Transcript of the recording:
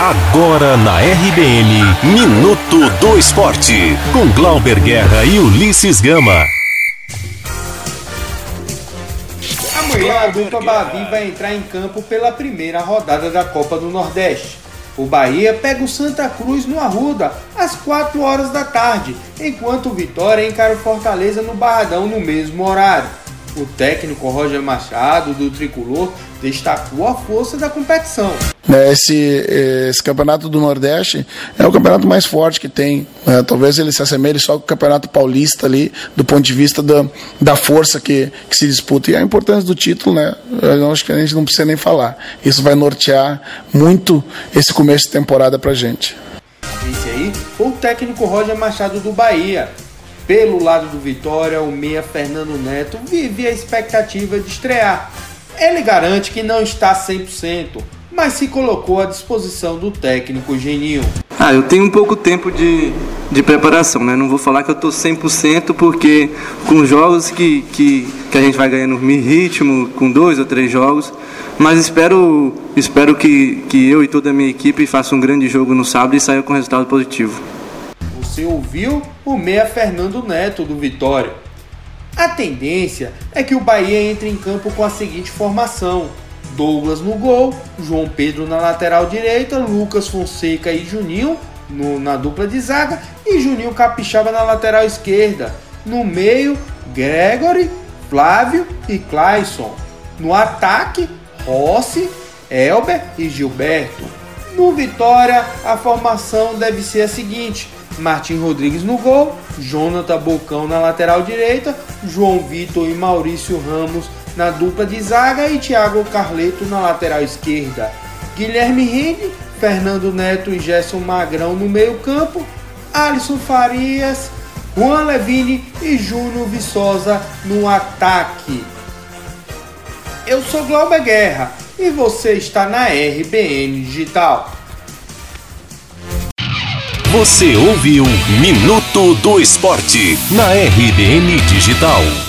Agora na RBN, Minuto do Esporte, com Glauber Guerra e Ulisses Gama. Amanhã a dupla Bavi vai entrar em campo pela primeira rodada da Copa do Nordeste. O Bahia pega o Santa Cruz no Arruda às 4 horas da tarde, enquanto o Vitória encara o Fortaleza no Barradão no mesmo horário. O técnico Roger Machado, do Tricolor, destacou a força da competição. Né, esse, esse campeonato do Nordeste é o campeonato mais forte que tem. Né? Talvez ele se assemelhe só com o campeonato paulista ali, do ponto de vista da, da força que, que se disputa. E a importância do título, né? Eu acho que a gente não precisa nem falar. Isso vai nortear muito esse começo de temporada pra gente. Esse aí foi o técnico Roger Machado do Bahia. Pelo lado do Vitória, o meia Fernando Neto vive a expectativa de estrear. Ele garante que não está 100%, mas se colocou à disposição do técnico Geninho. Ah, eu tenho um pouco tempo de, de preparação, né? Não vou falar que eu estou 100%, porque com jogos que, que, que a gente vai ganhando ritmo, com dois ou três jogos, mas espero, espero que, que eu e toda a minha equipe façam um grande jogo no sábado e saia com resultado positivo você ouviu o meia Fernando Neto do Vitória. A tendência é que o Bahia entre em campo com a seguinte formação: Douglas no gol, João Pedro na lateral direita, Lucas Fonseca e Juninho no, na dupla de zaga e Juninho Capixaba na lateral esquerda. No meio, Gregory, Flávio e Clayson. No ataque, Rossi, Elber e Gilberto. No Vitória, a formação deve ser a seguinte: Martim Rodrigues no gol, Jonathan Bocão na lateral direita, João Vitor e Maurício Ramos na dupla de zaga e Thiago Carleto na lateral esquerda. Guilherme Rende, Fernando Neto e Gerson Magrão no meio-campo, Alisson Farias, Juan Levine e Júnior Viçosa no ataque. Eu sou Glauber Guerra e você está na RBN Digital. Você ouviu Minuto do Esporte na RBN Digital.